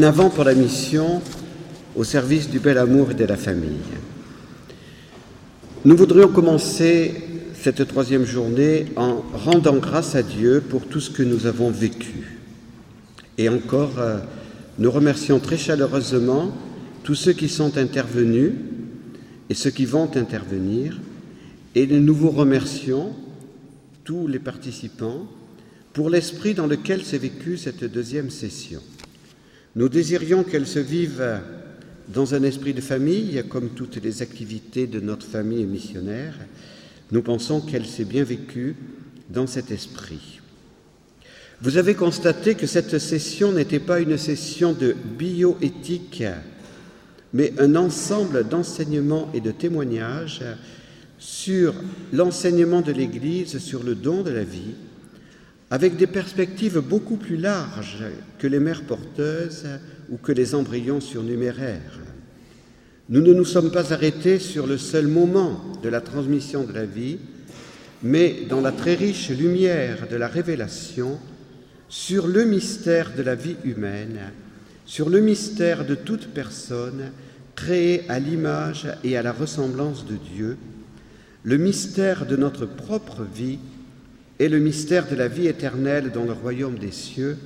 En avant pour la mission au service du bel amour et de la famille. Nous voudrions commencer cette troisième journée en rendant grâce à Dieu pour tout ce que nous avons vécu. Et encore, euh, nous remercions très chaleureusement tous ceux qui sont intervenus et ceux qui vont intervenir. Et nous vous remercions, tous les participants, pour l'esprit dans lequel s'est vécue cette deuxième session. Nous désirions qu'elle se vive dans un esprit de famille, comme toutes les activités de notre famille missionnaire. Nous pensons qu'elle s'est bien vécue dans cet esprit. Vous avez constaté que cette session n'était pas une session de bioéthique, mais un ensemble d'enseignements et de témoignages sur l'enseignement de l'Église, sur le don de la vie, avec des perspectives beaucoup plus larges que les mères porteuses ou que les embryons surnuméraires. Nous ne nous sommes pas arrêtés sur le seul moment de la transmission de la vie, mais dans la très riche lumière de la révélation sur le mystère de la vie humaine, sur le mystère de toute personne créée à l'image et à la ressemblance de Dieu, le mystère de notre propre vie et le mystère de la vie éternelle dans le royaume des cieux,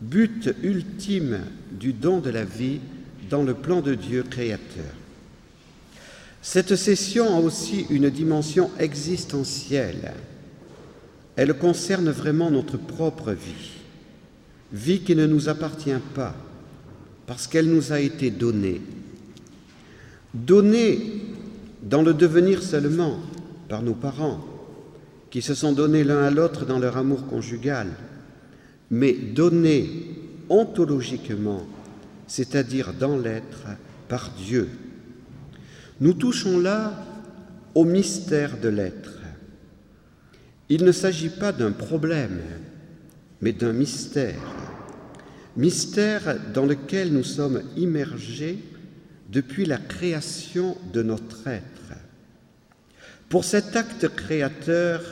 but ultime du don de la vie dans le plan de Dieu créateur. Cette session a aussi une dimension existentielle. Elle concerne vraiment notre propre vie, vie qui ne nous appartient pas, parce qu'elle nous a été donnée. Donnée dans le devenir seulement par nos parents, qui se sont donnés l'un à l'autre dans leur amour conjugal, mais donnés ontologiquement, c'est-à-dire dans l'être, par Dieu. Nous touchons là au mystère de l'être. Il ne s'agit pas d'un problème, mais d'un mystère. Mystère dans lequel nous sommes immergés depuis la création de notre être. Pour cet acte créateur,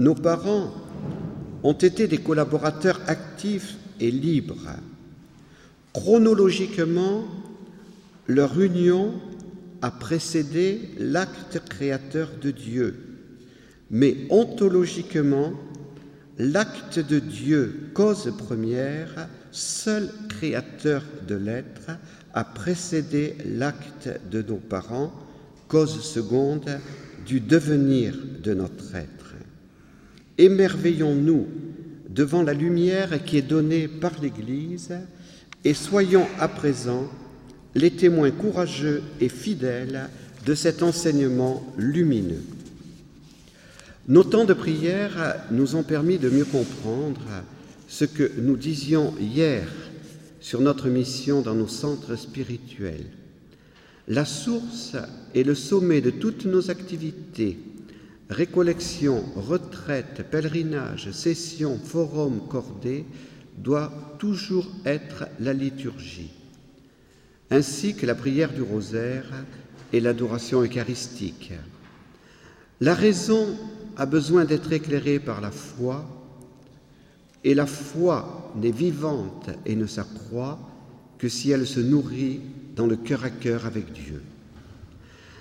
nos parents ont été des collaborateurs actifs et libres. Chronologiquement, leur union a précédé l'acte créateur de Dieu, mais ontologiquement, l'acte de Dieu, cause première, seul créateur de l'être, a précédé l'acte de nos parents, cause seconde du devenir de notre être. Émerveillons-nous devant la lumière qui est donnée par l'Église et soyons à présent les témoins courageux et fidèles de cet enseignement lumineux. Nos temps de prière nous ont permis de mieux comprendre ce que nous disions hier sur notre mission dans nos centres spirituels. La source est le sommet de toutes nos activités récollection, retraite, pèlerinage, session, forum, cordée, doit toujours être la liturgie, ainsi que la prière du rosaire et l'adoration eucharistique. La raison a besoin d'être éclairée par la foi, et la foi n'est vivante et ne s'accroît que si elle se nourrit dans le cœur à cœur avec Dieu.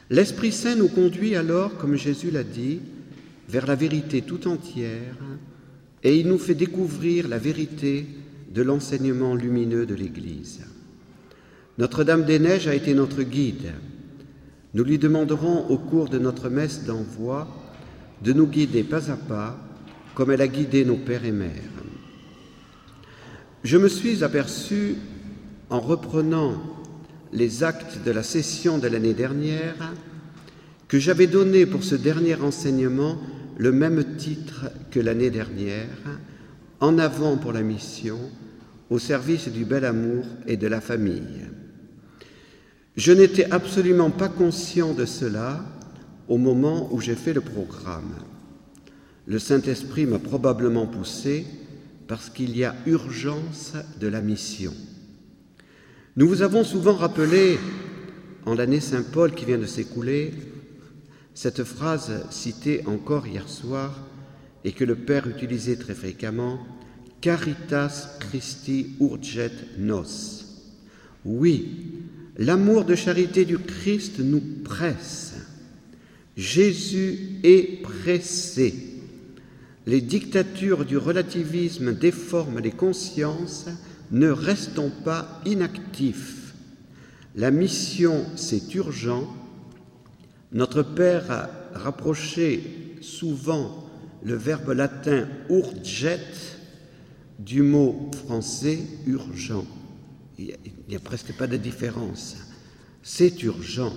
L'Esprit Saint nous conduit alors, comme Jésus l'a dit, vers la vérité tout entière et il nous fait découvrir la vérité de l'enseignement lumineux de l'Église. Notre-Dame des Neiges a été notre guide. Nous lui demanderons au cours de notre messe d'envoi de nous guider pas à pas comme elle a guidé nos pères et mères. Je me suis aperçu en reprenant les actes de la session de l'année dernière que j'avais donné pour ce dernier enseignement le même titre que l'année dernière, En avant pour la mission, au service du bel amour et de la famille. Je n'étais absolument pas conscient de cela au moment où j'ai fait le programme. Le Saint-Esprit m'a probablement poussé parce qu'il y a urgence de la mission. Nous vous avons souvent rappelé, en l'année Saint-Paul qui vient de s'écouler, cette phrase citée encore hier soir et que le Père utilisait très fréquemment, Caritas Christi urget nos. Oui, l'amour de charité du Christ nous presse. Jésus est pressé. Les dictatures du relativisme déforment les consciences, ne restons pas inactifs. La mission, c'est urgent. Notre Père a rapproché souvent le verbe latin urget du mot français urgent. Il n'y a, presque pas de différence. C'est urgent.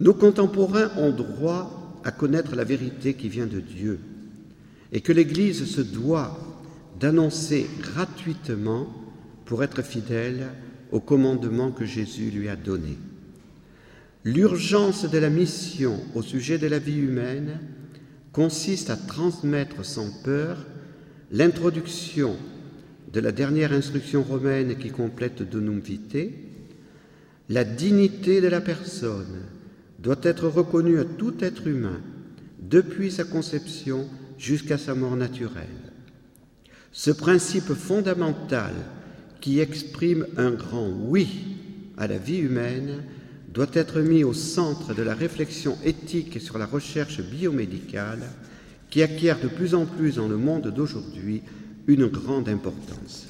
Nos contemporains ont droit à connaître la vérité qui vient de Dieu et que l'Église se doit d'annoncer gratuitement pour être fidèle au commandement que Jésus lui a donné. L'urgence de la mission au sujet de la vie humaine consiste à transmettre sans peur l'introduction de la dernière instruction romaine qui complète Donum Vitae, la dignité de la personne doit être reconnue à tout être humain depuis sa conception jusqu'à sa mort naturelle. Ce principe fondamental qui exprime un grand oui à la vie humaine doit être mis au centre de la réflexion éthique sur la recherche biomédicale qui acquiert de plus en plus dans le monde d'aujourd'hui une grande importance.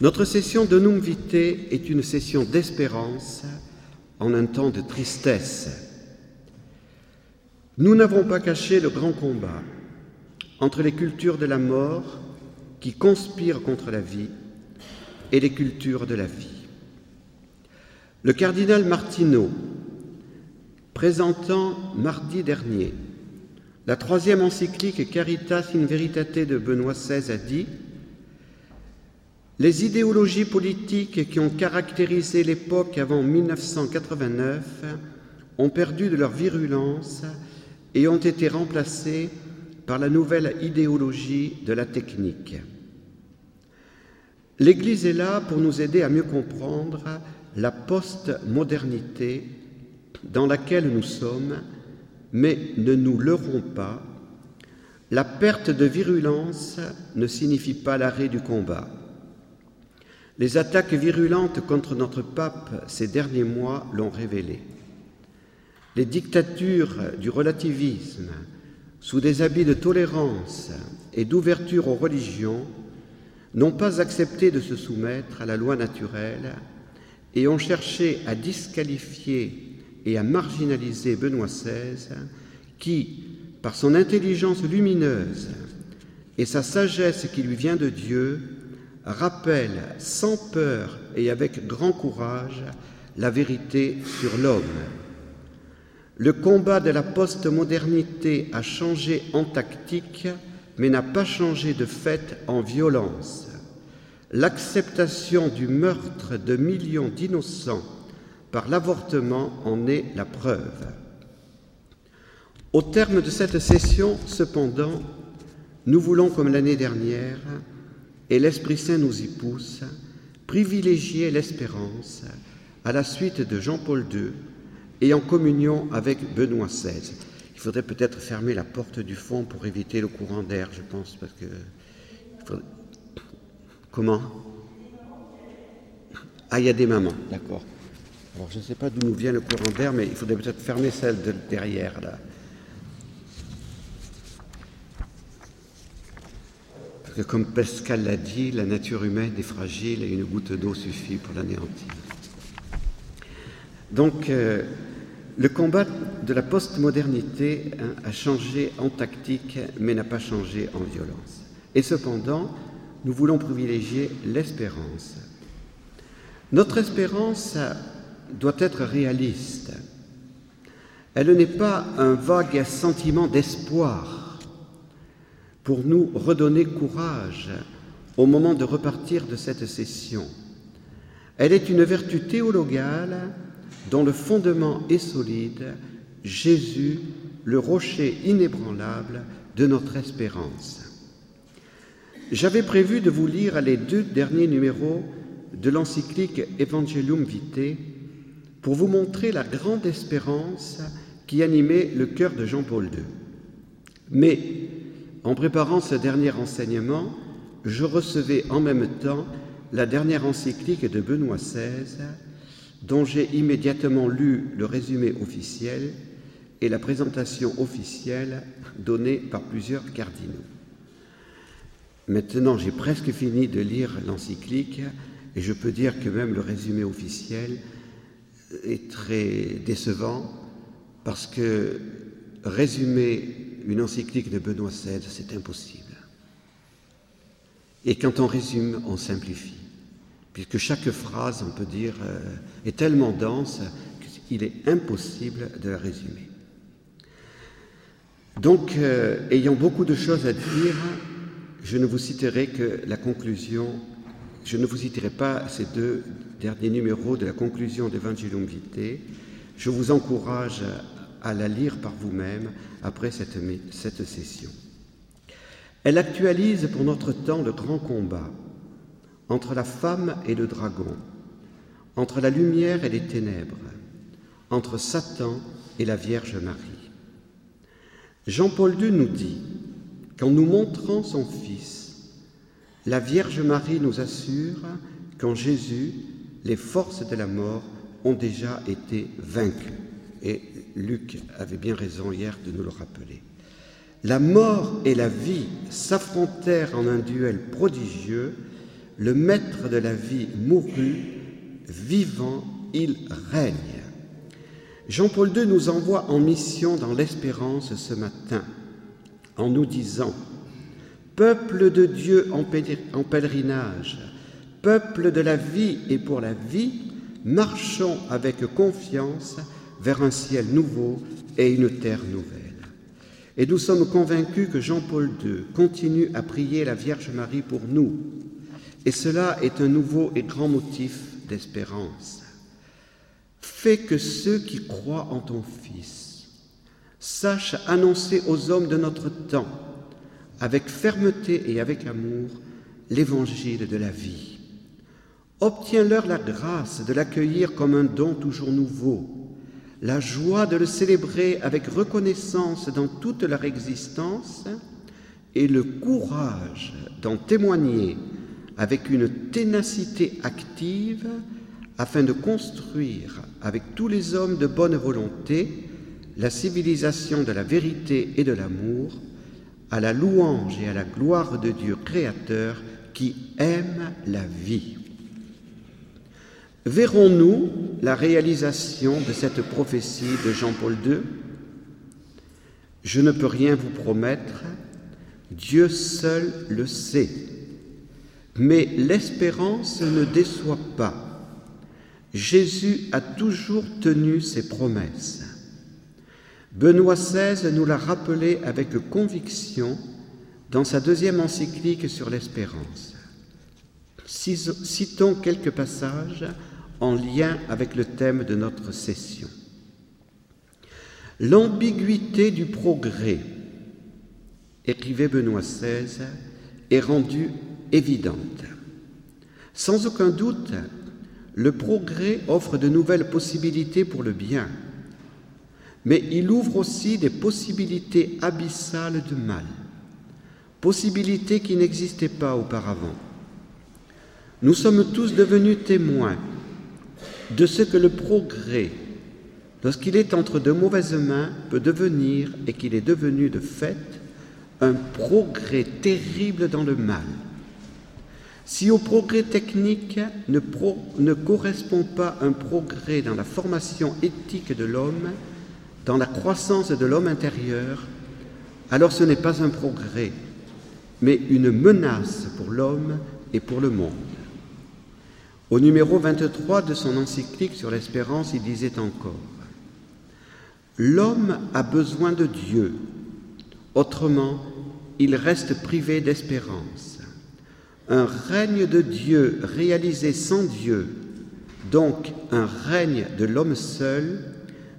Notre session de Num est une session d'espérance en un temps de tristesse. Nous n'avons pas caché le grand combat entre les cultures de la mort qui conspirent contre la vie et les cultures de la vie. Le cardinal Martineau, présentant mardi dernier la troisième encyclique Caritas in Veritate de Benoît XVI a dit Les idéologies politiques qui ont caractérisé l'époque avant 1989 ont perdu de leur virulence et ont été remplacées par la nouvelle idéologie de la technique. L'Église est là pour nous aider à mieux comprendre la post-modernité dans laquelle nous sommes mais ne nous leurrons pas, la perte de virulence ne signifie pas l'arrêt du combat. Les attaques virulentes contre notre pape ces derniers mois l'ont révélé. Les dictatures du relativisme, sous des habits de tolérance et d'ouverture aux religions, n'ont pas accepté de se soumettre à la loi naturelle et ont cherché à disqualifier et à marginaliser Benoît XVI, qui, par son intelligence lumineuse et sa sagesse qui lui vient de Dieu, rappelle sans peur et avec grand courage la vérité sur l'homme. Le combat de la postmodernité a changé en tactique, mais n'a pas changé de fait en violence. L'acceptation du meurtre de millions d'innocents par l'avortement en est la preuve. Au terme de cette session, cependant, nous voulons, comme l'année dernière, et l'Esprit Saint nous y pousse, privilégier l'espérance à la suite de Jean-Paul II et en communion avec Benoît XVI. Il faudrait peut-être fermer la porte du fond pour éviter le courant d'air, je pense, parce que... Comment? Ah, il y a des mamans, d'accord. Alors je ne sais pas d'où nous vient le courant d'air, mais il faudrait peut-être fermer celle de derrière là. Parce que comme Pascal l'a dit, la nature humaine est fragile et une goutte d'eau suffit pour l'anéantir. Donc euh, le combat de la postmodernité hein, a changé en tactique, mais n'a pas changé en violence. Et cependant, nous voulons privilégier l'espérance. Notre espérance doit être réaliste. Elle n'est pas un vague sentiment d'espoir pour nous redonner courage au moment de repartir de cette session. Elle est une vertu théologale dont le fondement est solide, Jésus, le rocher inébranlable de notre espérance. J'avais prévu de vous lire les deux derniers numéros de l'encyclique Evangelium Vitae pour vous montrer la grande espérance qui animait le cœur de Jean-Paul II. Mais en préparant ce dernier enseignement, je recevais en même temps la dernière encyclique de Benoît XVI, dont j'ai immédiatement lu le résumé officiel et la présentation officielle donnée par plusieurs cardinaux. Maintenant, j'ai presque fini de lire l'encyclique et je peux dire que même le résumé officiel est très décevant parce que résumer une encyclique de Benoît XVI, c'est impossible. Et quand on résume, on simplifie, puisque chaque phrase, on peut dire, euh, est tellement dense qu'il est impossible de la résumer. Donc, euh, ayant beaucoup de choses à dire, je ne vous citerai que la conclusion, je ne vous citerai pas ces deux derniers numéros de la conclusion d'Evangelium Vitae. Je vous encourage à la lire par vous-même après cette, cette session. Elle actualise pour notre temps le grand combat entre la femme et le dragon, entre la lumière et les ténèbres, entre Satan et la Vierge Marie. Jean-Paul II nous dit, qu'en nous montrant son Fils, la Vierge Marie nous assure qu'en Jésus, les forces de la mort ont déjà été vaincues. Et Luc avait bien raison hier de nous le rappeler. La mort et la vie s'affrontèrent en un duel prodigieux. Le maître de la vie mourut, vivant, il règne. Jean-Paul II nous envoie en mission dans l'espérance ce matin en nous disant Peuple de Dieu en pèlerinage, peuple de la vie et pour la vie, marchons avec confiance vers un ciel nouveau et une terre nouvelle. Et nous sommes convaincus que Jean-Paul II continue à prier la Vierge Marie pour nous. Et cela est un nouveau et grand motif d'espérance. Fais que ceux qui croient en ton Fils sachent annoncer aux hommes de notre temps, avec fermeté et avec amour, l'évangile de la vie. Obtiens-leur la grâce de l'accueillir comme un don toujours nouveau la joie de le célébrer avec reconnaissance dans toute leur existence et le courage d'en témoigner avec une ténacité active afin de construire avec tous les hommes de bonne volonté la civilisation de la vérité et de l'amour à la louange et à la gloire de Dieu créateur qui aime la vie. Verrons-nous la réalisation de cette prophétie de Jean-Paul II Je ne peux rien vous promettre, Dieu seul le sait. Mais l'espérance ne déçoit pas. Jésus a toujours tenu ses promesses. Benoît XVI nous l'a rappelé avec conviction dans sa deuxième encyclique sur l'espérance. Citons quelques passages en lien avec le thème de notre session. L'ambiguïté du progrès, écrivait Benoît XVI, est rendue évidente. Sans aucun doute, le progrès offre de nouvelles possibilités pour le bien, mais il ouvre aussi des possibilités abyssales de mal, possibilités qui n'existaient pas auparavant. Nous sommes tous devenus témoins de ce que le progrès, lorsqu'il est entre de mauvaises mains, peut devenir, et qu'il est devenu de fait, un progrès terrible dans le mal. Si au progrès technique ne, correspond pas un progrès dans la formation éthique de l'homme, dans la croissance de l'homme intérieur, alors ce n'est pas un progrès, mais une menace pour l'homme et pour le monde. Au numéro 23 de son encyclique sur l'espérance, il disait encore L'homme a besoin de Dieu, autrement il reste privé d'espérance. Un règne de Dieu réalisé sans Dieu, donc un règne de l'homme seul,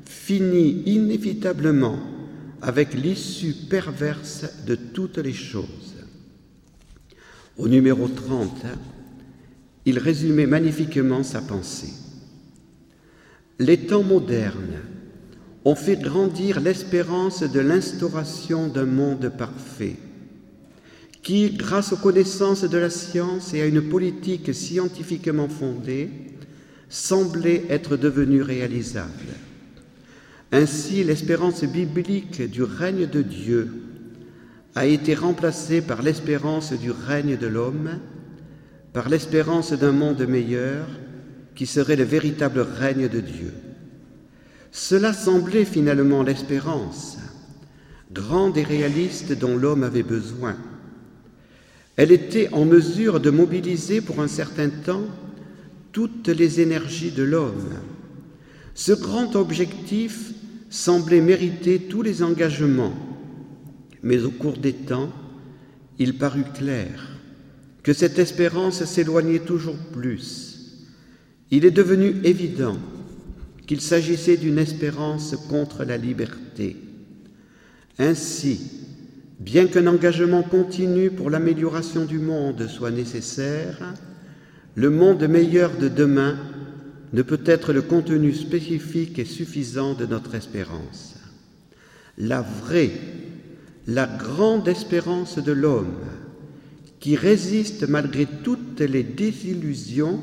finit inévitablement avec l'issue perverse de toutes les choses. Au numéro 30, il résumait magnifiquement sa pensée. Les temps modernes ont fait grandir l'espérance de l'instauration d'un monde parfait. Qui, grâce aux connaissances de la science et à une politique scientifiquement fondée, semblait être devenu réalisable. Ainsi, l'espérance biblique du règne de Dieu a été remplacée par l'espérance du règne de l'homme, par l'espérance d'un monde meilleur qui serait le véritable règne de Dieu. Cela semblait finalement l'espérance, grande et réaliste dont l'homme avait besoin. Elle était en mesure de mobiliser pour un certain temps toutes les énergies de l'homme. Ce grand objectif semblait mériter tous les engagements, mais au cours des temps, il parut clair que cette espérance s'éloignait toujours plus. Il est devenu évident qu'il s'agissait d'une espérance contre la liberté. Ainsi, bien qu'un engagement continu pour l'amélioration du monde soit nécessaire, le monde meilleur de demain ne peut être le contenu spécifique et suffisant de notre espérance. La vraie, la grande espérance de l'homme, qui résiste malgré toutes les désillusions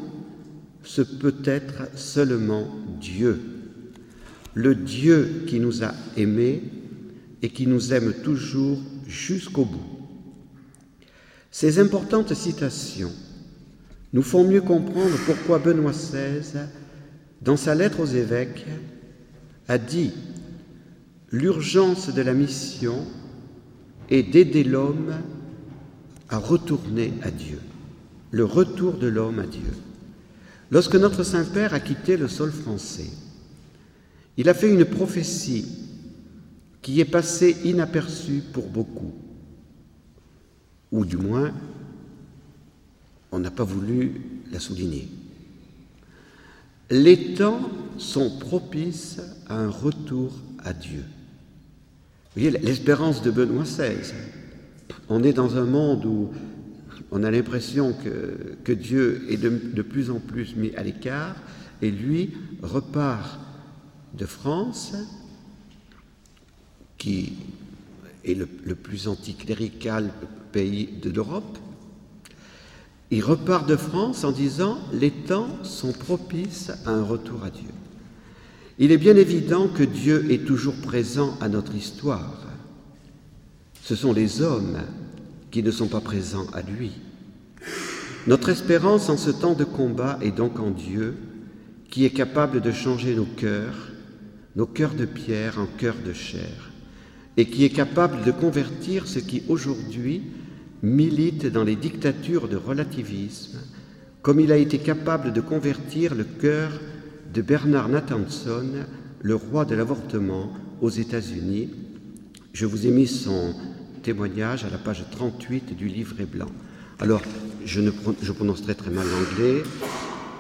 ce peut être seulement Dieu, le Dieu qui nous a aimés et qui nous aime toujours jusqu'au bout. Ces importantes citations nous font mieux comprendre pourquoi Benoît XVI, dans sa lettre aux évêques, a dit L'urgence de la mission est d'aider l'homme à retourner à Dieu, le retour de l'homme à Dieu. Lorsque notre Saint-Père a quitté le sol français, il a fait une prophétie qui est passée inaperçue pour beaucoup, ou du moins, on n'a pas voulu la souligner. Les temps sont propices à un retour à Dieu. Vous voyez, l'espérance de Benoît XVI. On est dans un monde où on a l'impression que, Dieu est de, plus en plus mis à l'écart et lui repart de France, est le, le plus anticlérical pays de l'Europe. Il repart de France en disant Les temps sont propices à un retour à Dieu. Il est bien évident que Dieu est toujours présent à notre histoire. Ce sont les hommes qui ne sont pas présents à lui. Notre espérance en ce temps de combat est donc en Dieu, qui est capable de changer nos cœurs, nos cœurs de pierre en cœurs de chair, et qui est capable de convertir ce qui aujourd'hui milite dans les dictatures de relativisme, comme il a été capable de convertir le cœur de Bernard Nathanson, le roi de l'avortement aux États-Unis. Je vous ai mis son témoignage à la page 38 du livret blanc. Alors, je, ne, je prononcerai très mal l'anglais,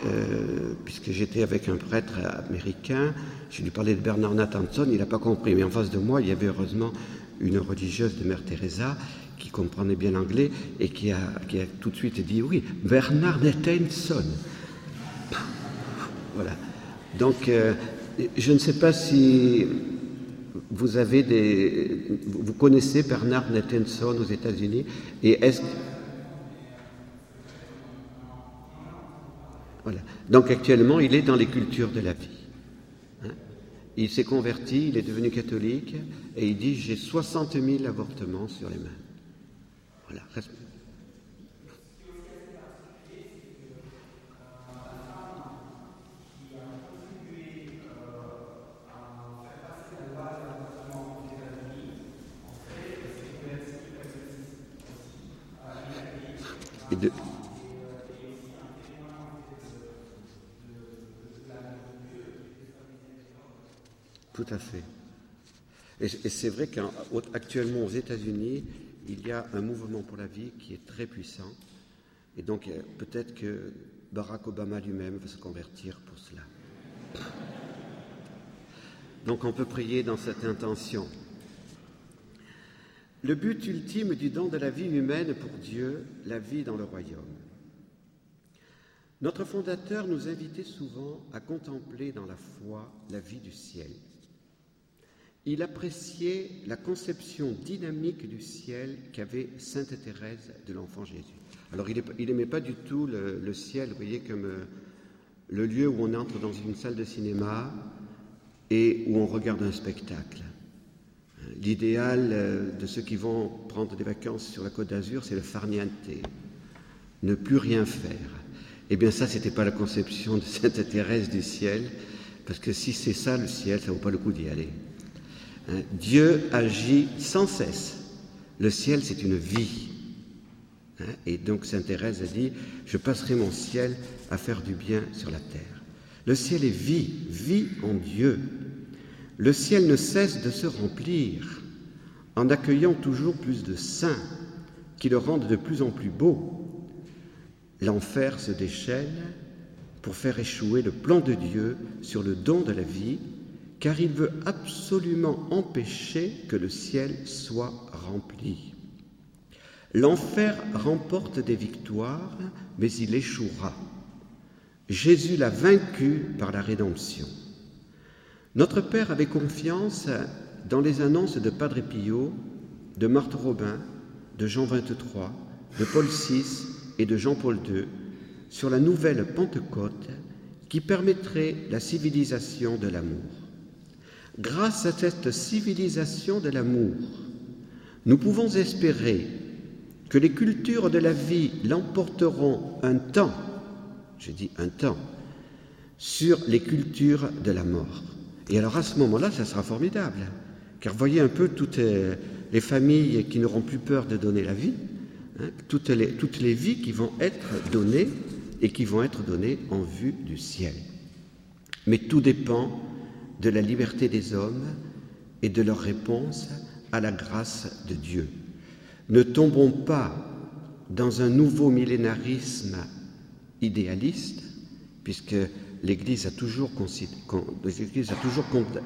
euh, puisque j'étais avec un prêtre américain, je lui parlais de Bernard Nathanson, il n'a pas compris, mais en face de moi, il y avait heureusement une religieuse de Mère Teresa qui comprenait bien l'anglais et qui a, tout de suite dit oui, Bernard Nathanson. Voilà. Donc, euh, je ne sais pas si vous avez des, vous connaissez Bernard Nathanson aux États-Unis et est-ce Donc actuellement, il est dans les cultures de la vie. Hein. il s'est converti, il est devenu catholique et il dit j'ai 60 000 avortements sur les mains. À fait. Et, c'est vrai qu'actuellement aux États-Unis, il y a un mouvement pour la vie qui est très puissant. Et donc euh, peut-être que Barack Obama lui-même va se convertir pour cela. Donc on peut prier dans cette intention. Le but ultime du don de la vie humaine pour Dieu, la vie dans le royaume. Notre fondateur nous invitait souvent à contempler dans la foi la vie du ciel. Il appréciait la conception dynamique du ciel qu'avait Sainte Thérèse de l'Enfant Jésus. Alors il n'aimait pas du tout le, ciel, vous voyez, comme euh, le lieu où on entre dans une salle de cinéma et où on regarde un spectacle. L'idéal euh, de ceux qui vont prendre des vacances sur la côte d'Azur, c'est le farniente, ne plus rien faire. Eh bien ça, c'était pas la conception de Sainte Thérèse du ciel, parce que si c'est ça le ciel, ça vaut pas le coup d'y aller. Hein, Dieu agit sans cesse. Le ciel, c'est une vie. Hein, et donc Sainte Thérèse a dit, je passerai mon ciel à faire du bien sur la terre. Le ciel est vie, vie en Dieu. Le ciel ne cesse de se remplir en accueillant toujours plus de saints qui le rendent de plus en plus beau. L'enfer se déchaîne pour faire échouer le plan de Dieu sur le don de la vie, car il veut absolument empêcher que le ciel soit rempli. L'enfer remporte des victoires, mais il échouera. Jésus l'a vaincu par la rédemption. Notre Père avait confiance dans les annonces de Padre Pio, de Marthe Robin, de Jean 23, de Paul VI et de Jean-Paul II sur la nouvelle Pentecôte qui permettrait la civilisation de l'amour. Grâce à cette civilisation de l'amour, nous pouvons espérer que les cultures de la vie l'emporteront un temps je dis un temps, sur les cultures de la mort. Et alors à ce moment-là, ça sera formidable, car voyez un peu toutes les familles qui n'auront plus peur de donner la vie, hein, toutes, les, toutes les vies qui vont être données et qui vont être données en vue du ciel. Mais tout dépend de la liberté des hommes et de leur réponse à la grâce de Dieu. Ne tombons pas dans un nouveau millénarisme idéaliste, puisque l'Église a, toujours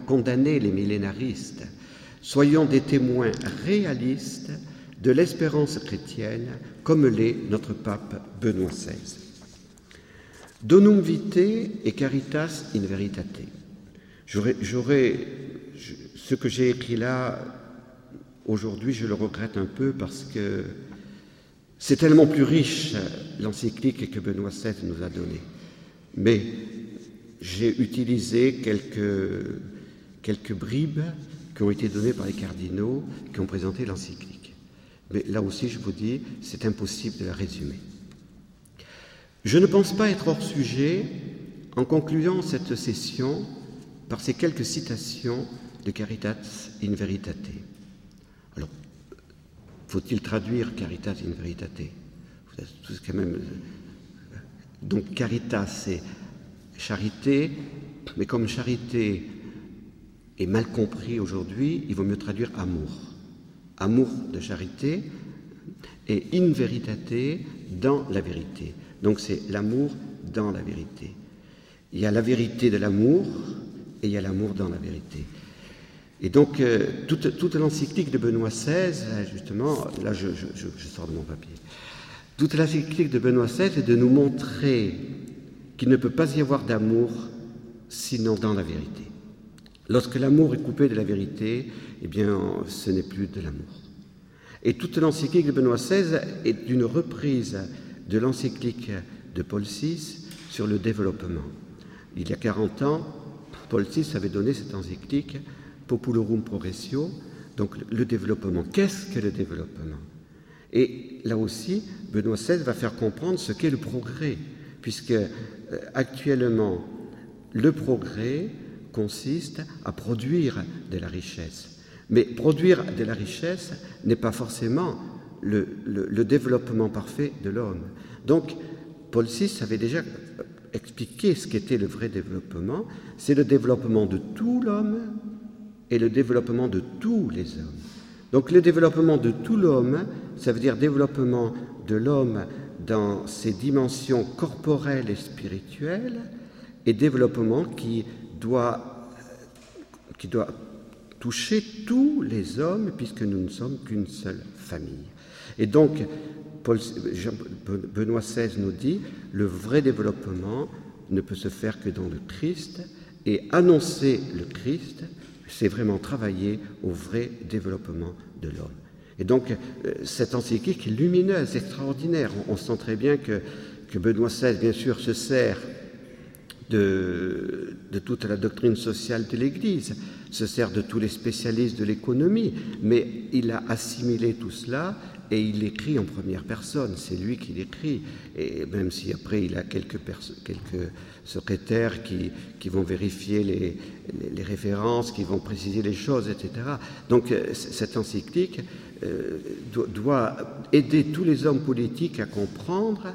condamné les millénaristes. Soyons des témoins réalistes de l'espérance chrétienne, comme l'est notre pape Benoît XVI. Donum vitae et caritas in veritate. J'aurais, ce que j'ai écrit là, aujourd'hui, je le regrette un peu parce que c'est tellement plus riche l'encyclique que Benoît XVI nous a donnée. Mais j'ai utilisé quelques, quelques bribes qui ont été données par les cardinaux qui ont présenté l'encyclique. Mais là aussi, je vous dis, c'est impossible de la résumer. Je ne pense pas être hors sujet en concluant cette session par ces quelques citations de Caritas in Veritate. Alors, faut-il traduire caritas in veritate? Quand même... Euh, donc caritas, c'est charité, mais comme charité est mal compris aujourd'hui, il vaut mieux traduire amour. Amour de charité et in veritate dans la vérité. Donc c'est l'amour dans la vérité. Il y a la vérité de l'amour et il y a l'amour dans la vérité. Et donc, euh, toute, l'encyclique de Benoît XVI, justement, là je, sors de mon papier, toute l'encyclique de Benoît XVI est de nous montrer qu'il ne peut pas y avoir d'amour sinon dans la vérité. Lorsque l'amour est coupé de la vérité, eh bien, ce n'est plus de l'amour. Et toute l'encyclique de Benoît XVI est une reprise de l'encyclique de Paul VI sur le développement. Il y a 40 ans, Paul VI avait donné cette encyclique Populorum Progressio, donc le développement. Qu'est-ce que le développement? Et là aussi, Benoît XVI va faire comprendre ce qu'est le progrès, puisque euh, actuellement, le progrès consiste à produire de la richesse. Mais produire de la richesse n'est pas forcément le, le développement parfait de l'homme. Donc, Paul VI avait déjà expliqué ce qu'était le vrai développement. C'est le développement de tout l'homme et le développement de tous les hommes. Donc le développement de tout l'homme, ça veut dire développement de l'homme dans ses dimensions corporelles et spirituelles, et développement qui doit, qui doit toucher tous les hommes, puisque nous ne sommes qu'une seule famille. Et donc, Benoît XVI nous dit, le vrai développement ne peut se faire que dans le Christ, et annoncer le Christ, c'est vraiment travailler au vrai développement de l'homme. Et donc, euh, cette encyclique est lumineuse, extraordinaire. On, sent très bien que, que, Benoît XVI, bien sûr, se sert de, de toute la doctrine sociale de l'Église, se sert de tous les spécialistes de l'économie, mais il a assimilé tout cela et il écrit en première personne, c'est lui qui l'écrit, et même si après il a quelques, quelques secrétaires qui, qui, vont vérifier les, les, références, qui vont préciser les choses, etc. Donc euh, cette encyclique euh, doit aider tous les hommes politiques à comprendre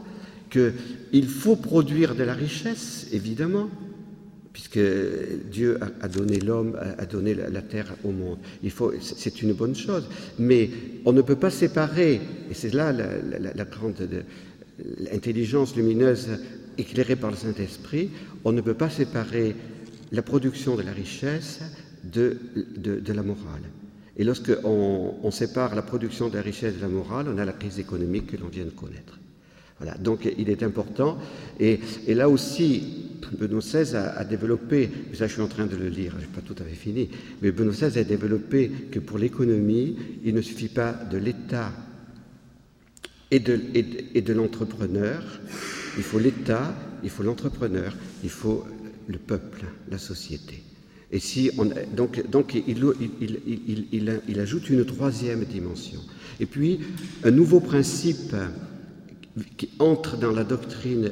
qu'il faut produire de la richesse, évidemment, puisque Dieu a, donné l'homme, a donné la, terre au monde. C'est une bonne chose, mais on ne peut pas séparer, et c'est là la, grande intelligence lumineuse éclairée par le Saint-Esprit, on ne peut pas séparer la production de la richesse de, de, la morale. Et lorsque on, sépare la production de la richesse de la morale, on a la crise économique que l'on vient de connaître. Donc il est important. Et, là aussi, Benoît XVI a, développé, ça je suis en train de le lire, je n'ai pas tout à fait fini, mais Benoît XVI a développé que pour l'économie, il ne suffit pas de l'État et de, l'entrepreneur, il faut l'État, il faut l'entrepreneur, il faut le peuple, la société. Et si on, donc, il, ajoute une troisième dimension. Et puis, un nouveau principe qui entre dans la doctrine,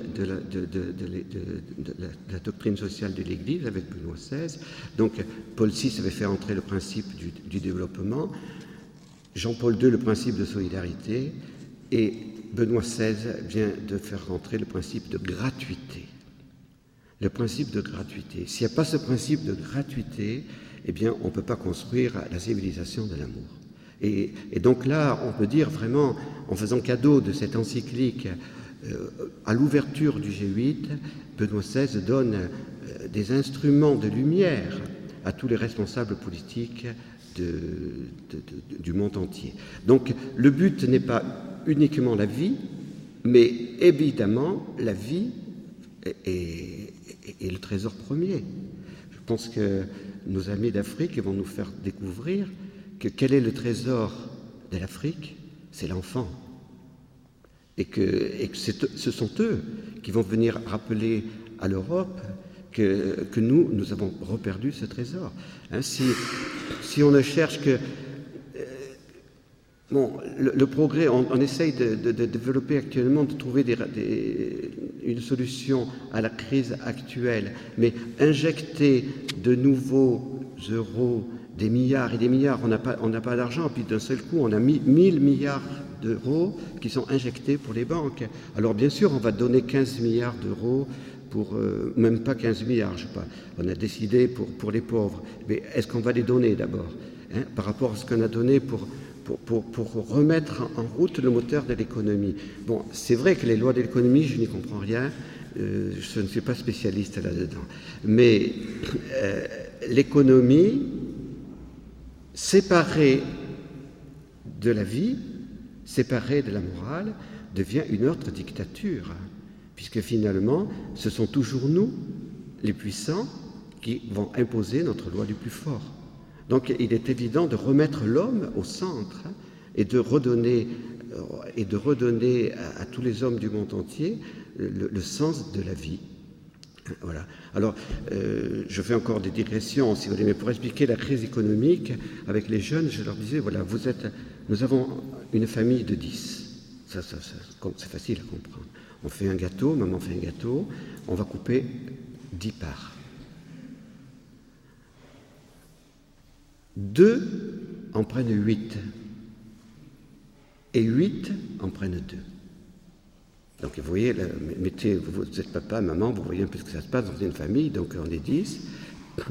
sociale de l'Église avec Benoît XVI. Donc Paul VI avait fait entrer le principe du, développement, Jean-Paul II le principe de solidarité, et Benoît XVI vient de faire rentrer le principe de gratuité. Le principe de gratuité. S'il n'y a pas ce principe de gratuité, eh on ne peut pas construire la civilisation de l'amour. Et, donc là, on peut dire vraiment, en faisant cadeau de cette encyclique euh, à l'ouverture du G8, Benoît XVI donne euh, des instruments de lumière à tous les responsables politiques du monde entier. Donc le but n'est pas uniquement la vie, mais évidemment la vie est, est le trésor premier. Je pense que nos amis d'Afrique vont nous faire découvrir que quel est le trésor de l'Afrique? C'est l'enfant. Et que, ce sont eux qui vont venir rappeler à l'Europe que, nous, nous avons reperdu ce trésor. Hein, si, on ne cherche que... Euh, bon, le, progrès, on, essaye de, développer actuellement, de trouver une solution à la crise actuelle, mais injecter de nouveaux euros des milliards et des milliards, on n'a pas, pas d'argent, puis d'un seul coup, on a mis 1000 milliards d'euros qui sont injectés pour les banques. Alors bien sûr, on va donner 15 milliards d'euros pour, euh, même pas 15 milliards, je sais pas, on a décidé pour, pour les pauvres. Mais est-ce qu'on va les donner d'abord hein, par rapport à ce qu'on a donné pour, pour, pour, remettre en route le moteur de l'économie? Bon, c'est vrai que les lois de l'économie, je n'y comprends rien, euh, je ne suis pas spécialiste là-dedans. Mais euh, l'économie, séparé de la vie, séparé de la morale, devient une autre dictature, puisque finalement, ce sont toujours nous, les puissants, qui vont imposer notre loi du plus fort. Donc il est évident de remettre l'homme au centre et de redonner, euh, et de redonner à, tous les hommes du monde entier le sens de la vie. Voilà. Alors, euh, je fais encore des digressions, si vous voulez, mais pour expliquer la crise économique avec les jeunes, je leur disais, voilà, vous êtes, nous avons une famille de 10. Ça, c'est facile à comprendre. On fait un gâteau, maman fait un gâteau, on va couper 10 parts. Deux en prennent 8. Et 8 en prennent 2. Donc vous voyez, mettez, vous êtes papa, maman, vous voyez un peu ce que ça se passe dans une famille, donc on est dix.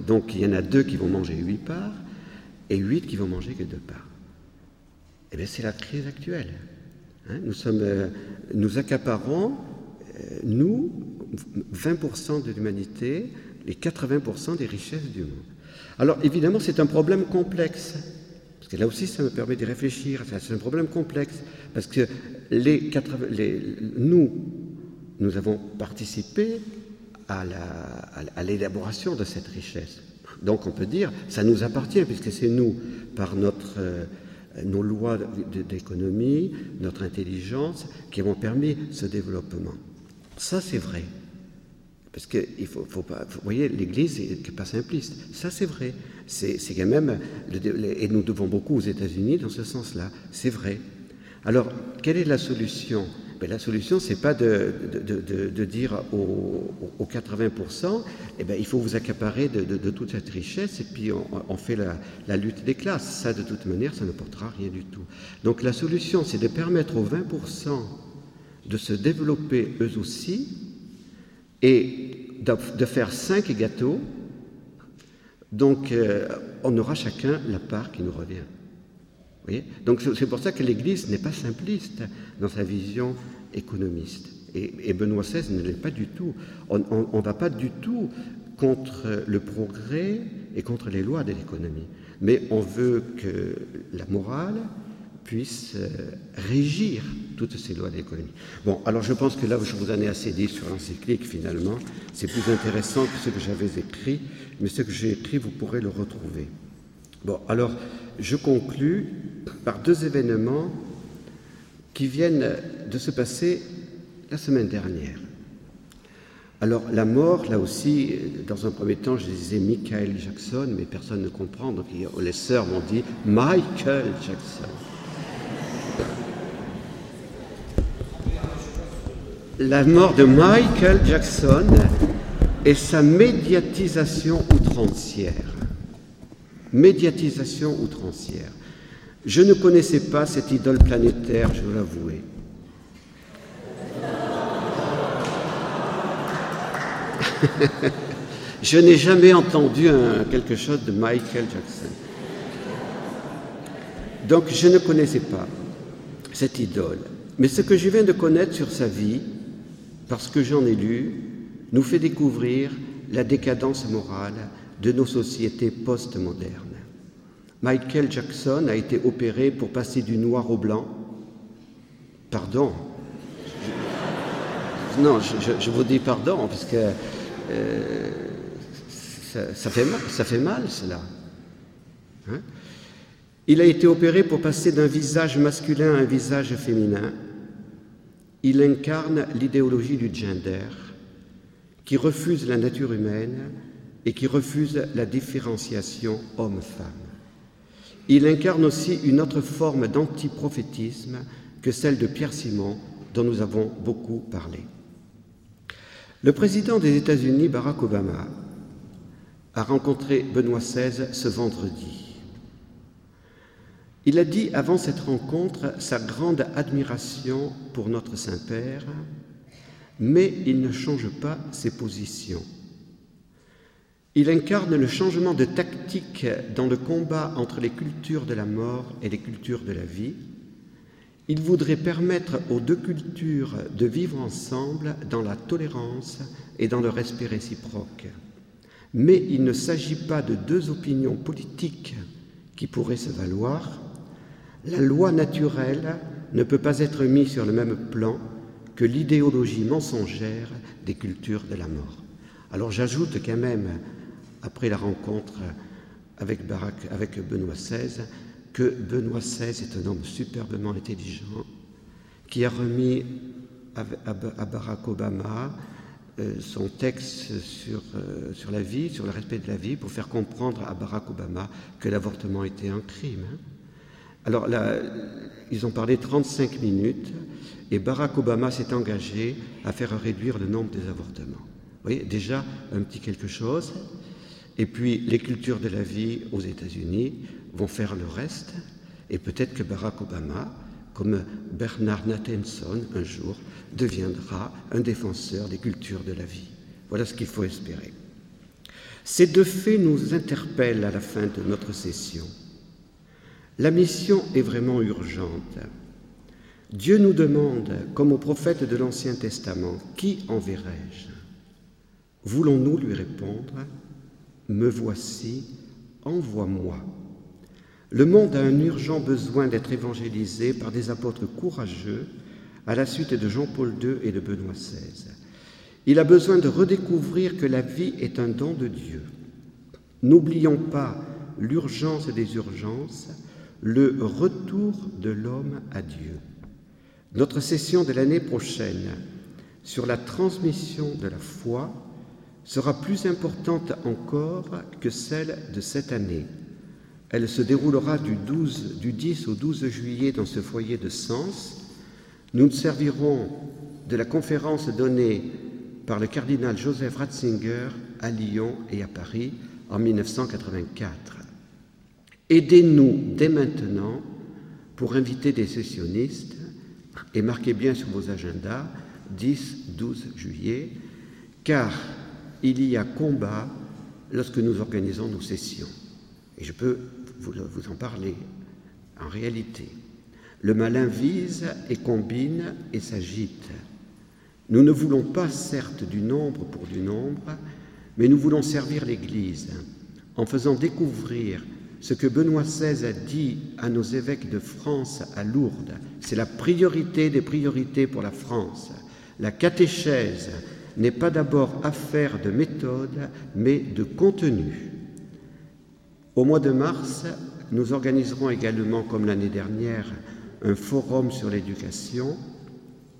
Donc il y en a deux qui vont manger huit parts et huit qui vont manger que deux parts. Eh bien c'est la crise actuelle. Hein. nous, sommes, euh, nous accaparons, euh, nous, 20% de l'humanité, les 80% des richesses du monde. Alors évidemment c'est un problème complexe. Que là aussi, ça me permet de réfléchir. C'est un problème complexe. Parce que les, nous, nous avons participé à l'élaboration de cette richesse. Donc on peut dire, ça nous appartient, puisque c'est nous, par notre, euh, nos lois d'économie, notre intelligence, qui avons permis ce développement. Ça, c'est vrai. Parce que il faut, pas, vous voyez, l'Église n'est pas simpliste. Ça, c'est vrai. C'est quand même, et nous devons beaucoup aux États-Unis dans ce sens-là. C'est vrai. Alors, quelle est la solution? Ben, La solution, c'est pas de, dire aux, 80%, eh ben, il faut vous accaparer de, toute cette richesse et puis on, fait la, lutte des classes. Ça, de toute manière, ça ne portera rien du tout. Donc la solution, c'est de permettre aux 20% de se développer eux aussi et de faire cinq gâteaux. Donc, euh, on aura chacun la part qui nous revient. Donc c'est pour ça que l'Église n'est pas simpliste dans sa vision économiste. Et, Benoît XVI ne l'est pas du tout. On ne va pas du tout contre le progrès et contre les lois de l'économie. Mais on veut que la morale puisse euh, régir toutes ces lois de l'économie. Bon, alors je pense que là, je vous en ai assez dit sur l'encyclique, finalement. C'est plus intéressant que ce que j'avais écrit, mais ce que j'ai écrit, vous pourrez le retrouver. Bon, alors, je conclus par deux événements qui viennent de se passer la semaine dernière. Alors la mort, là aussi, dans un premier temps, je disais Michael Jackson, mais personne ne comprend, donc les sœurs m'ont dit Michael Jackson. La mort de Michael Jackson et sa médiatisation outrancière. Médiatisation outrancière. Je ne connaissais pas cette idole planétaire, je dois l'avouer. je n'ai jamais entendu quelque chose de Michael Jackson. Donc je ne connaissais pas cette idole. Mais ce que je viens de connaître sur sa vie, parce que j'en ai lu, nous fait découvrir la décadence morale de nos sociétés postmodernes. Michael Jackson a été opéré pour passer du noir au blanc. Pardon. non, je, vous dis pardon, parce que euh, ça, fait mal, ça fait mal, cela. Hein? Il a été opéré pour passer d'un visage masculin à un visage féminin. Il incarne l'idéologie du gender, qui refuse la nature humaine et qui refuse la différenciation homme-femme. Il incarne aussi une autre forme d'antiprophétisme que celle de Pierre Simon dont nous avons beaucoup parlé. Le président des États-Unis, Barack Obama, a rencontré Benoît XVI ce vendredi. Il a dit avant cette rencontre sa grande admiration pour notre Saint-Père, mais il ne change pas ses positions. Il incarne le changement de tactique dans le combat entre les cultures de la mort et les cultures de la vie. Il voudrait permettre aux deux cultures de vivre ensemble dans la tolérance et dans le respect réciproque. Mais il ne s'agit pas de deux opinions politiques qui pourraient se valoir. La loi naturelle ne peut pas être mise sur le même plan que l'idéologie mensongère des cultures de la mort. Alors j'ajoute quand même après la rencontre avec, Benoît XVI, que Benoît XVI est un homme superbement intelligent, qui a remis à, Barack Obama euh, son texte euh, sur la vie, sur le respect de la vie, pour faire comprendre à Barack Obama que l'avortement était un crime. Alors là, ils ont parlé 35 minutes et Barack Obama s'est engagé à faire réduire le nombre des avortements. Vous voyez, déjà un petit quelque chose. Et puis les cultures de la vie aux États-Unis vont faire le reste. Et peut-être que Barack Obama, comme Bernard Nathanson un jour, deviendra un défenseur des cultures de la vie. Voilà ce qu'il faut espérer. Ces deux faits nous interpellent à la fin de notre session. La mission est vraiment urgente. Dieu nous demande, comme aux prophètes de l'Ancien Testament, Qui enverrai-je? Voulons-nous lui répondre me voici, envoie-moi. Le monde a un urgent besoin d'être évangélisé par des apôtres courageux à la suite de Jean-Paul II et de Benoît XVI. Il a besoin de redécouvrir que la vie est un don de Dieu. N'oublions pas l'urgence des urgences, le retour de l'homme à Dieu. Notre session de l'année prochaine sur la transmission de la foi sera plus importante encore que celle de cette année. Elle se déroulera du, 12, du 10 au 12 juillet dans ce foyer de Sens. Nous nous servirons de la conférence donnée par le cardinal Joseph Ratzinger à Lyon et à Paris en 1984. Aidez-nous dès maintenant pour inviter des sessionnistes et marquez bien sur vos agendas 10-12 juillet, car il y a combat lorsque nous organisons nos sessions. Et je peux vous, en parler en réalité. Le malin vise et combine et s'agite. Nous ne voulons pas certes du nombre pour du nombre, mais nous voulons servir l'Église en faisant découvrir ce que Benoît XVI a dit à nos évêques de France à Lourdes. C'est la priorité des priorités pour la France. La catéchèse n'est pas d'abord affaire de méthode, mais de contenu. Au mois de mars, nous organiserons également, comme l'année dernière, un forum sur l'éducation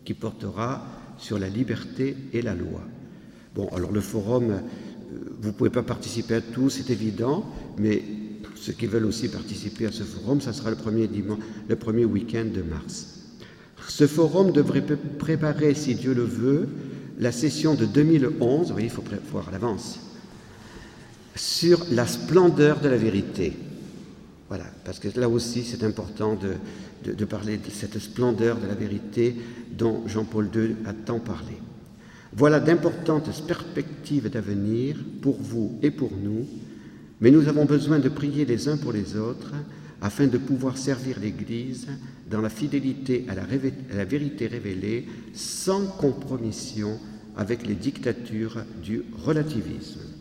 qui portera sur la liberté et la loi. Bon, alors le forum, euh, vous ne pouvez pas participer à tout, c'est évident, mais ceux qui veulent aussi participer à ce forum, ça sera le premier, le premier week-end de mars. Ce forum devrait préparer, si Dieu le veut, la session de 2011, oui, il faut voir à l'avance, sur la splendeur de la vérité. Voilà, parce que là aussi c'est important de, de, parler de cette splendeur de la vérité dont Jean-Paul II a tant parlé. Voilà d'importantes perspectives d'avenir pour vous et pour nous, mais nous avons besoin de prier les uns pour les autres afin de pouvoir servir l'Église dans la fidélité à la, vérité révélée sans compromission avec les dictatures du relativisme.